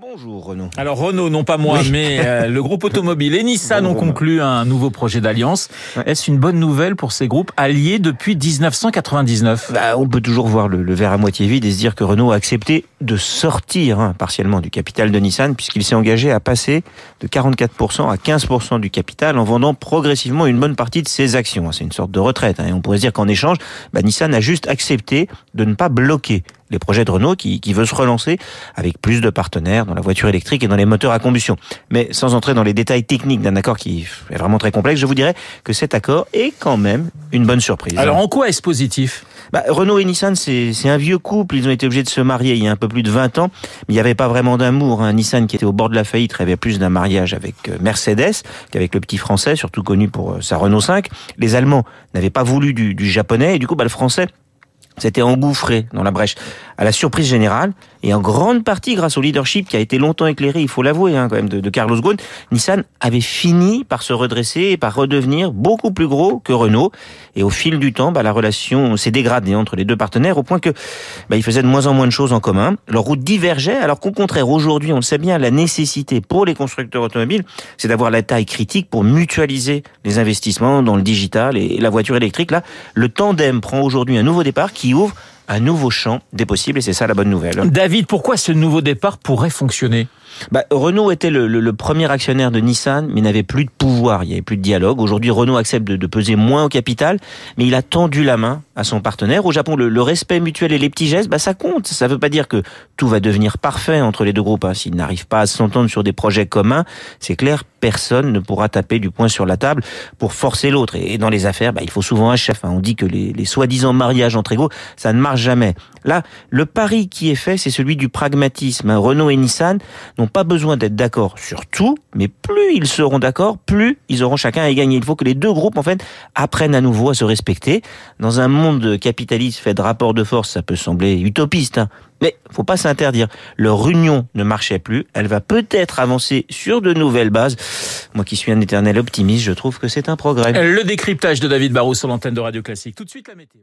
Bonjour Renaud. Alors Renault, non pas moi, Oui. mais euh, le groupe automobile et Nissan ont conclu un nouveau projet d'alliance. Ouais. Est-ce une bonne nouvelle pour ces groupes alliés depuis 1999 Bah, on peut toujours voir le, le verre à moitié vide et se dire que Renault a accepté de sortir hein, partiellement du capital de Nissan puisqu'il s'est engagé à passer de 44% à 15% du capital en vendant progressivement une bonne partie de ses actions. C'est une sorte de retraite. hein. Et on pourrait se dire qu'en échange, bah, Nissan a juste accepté de ne pas bloquer les projets de Renault qui, qui veut se relancer avec plus de partenaires dans la voiture électrique et dans les moteurs à combustion. Mais sans entrer dans les détails techniques d'un accord qui est vraiment très complexe, je vous dirais que cet accord est quand même une bonne surprise. Alors en quoi est-ce positif? Bah, Renault et Nissan, c'est c'est un vieux couple. Ils ont été obligés de se marier il y a un peu plus de 20 ans. Mais il n'y avait pas vraiment d'amour. Hein. Nissan, qui était au bord de la faillite, rêvait plus d'un mariage avec euh, Mercedes qu'avec le petit français, surtout connu pour euh, sa Renault 5. Les Allemands n'avaient pas voulu du, du japonais. Et du coup, bah, le français s'était engouffré dans la brèche. À la surprise générale, et en grande partie grâce au leadership qui a été longtemps éclairé, il faut l'avouer, hein, quand même, de, de Carlos Ghosn, Nissan avait fini par se redresser et par redevenir beaucoup plus gros que Renault. Et au fil du temps, bah, la relation s'est dégradée entre les deux partenaires au point que bah, ils faisaient de moins en moins de choses en commun. Leurs routes divergeaient, alors qu'au contraire, aujourd'hui, on le sait bien, la nécessité pour les constructeurs automobiles, c'est d'avoir la taille critique pour mutualiser les investissements dans le digital et la voiture électrique. Là, le tandem prend aujourd'hui un nouveau départ qui ouvre un nouveau champ des possibles et c'est ça la bonne nouvelle. David, pourquoi ce nouveau départ pourrait fonctionner? Bah, Renault était le, le- le premier actionnaire de Nissan, mais n'avait plus de pouvoir, il n'y avait plus de dialogue. Aujourd'hui, Renault accepte de, de peser moins au capital, mais il a tendu la main à son partenaire. Au Japon, le, respect mutuel et les petits gestes, bah, ça compte. Ça ne veut pas dire que tout va devenir parfait entre les deux groupes. hein. S'ils n'arrivent pas à s'entendre sur des projets communs, c'est clair, personne ne pourra taper du poing sur la table pour forcer l'autre. Et dans les affaires, bah, il faut souvent un chef. hein. On dit que les, les soi-disant mariages entre égaux, ça ne marche jamais. Là, le pari qui est fait, c'est celui du pragmatisme. hein. Renault et Nissan n'ont pas besoin d'être d'accord sur tout, mais plus ils seront d'accord, plus ils auront chacun à y gagner. Il faut que les deux groupes, en fait, apprennent à nouveau à se respecter. Dans un monde capitaliste fait de rapports de force, ça peut sembler utopiste, hein. mais faut pas s'interdire. Leur union ne marchait plus. Elle va peut-être avancer sur de nouvelles bases. Moi qui suis un éternel optimiste, je trouve que c'est un progrès. Le décryptage de David Barrou sur l'antenne de Radio Classique. Tout de suite la météo.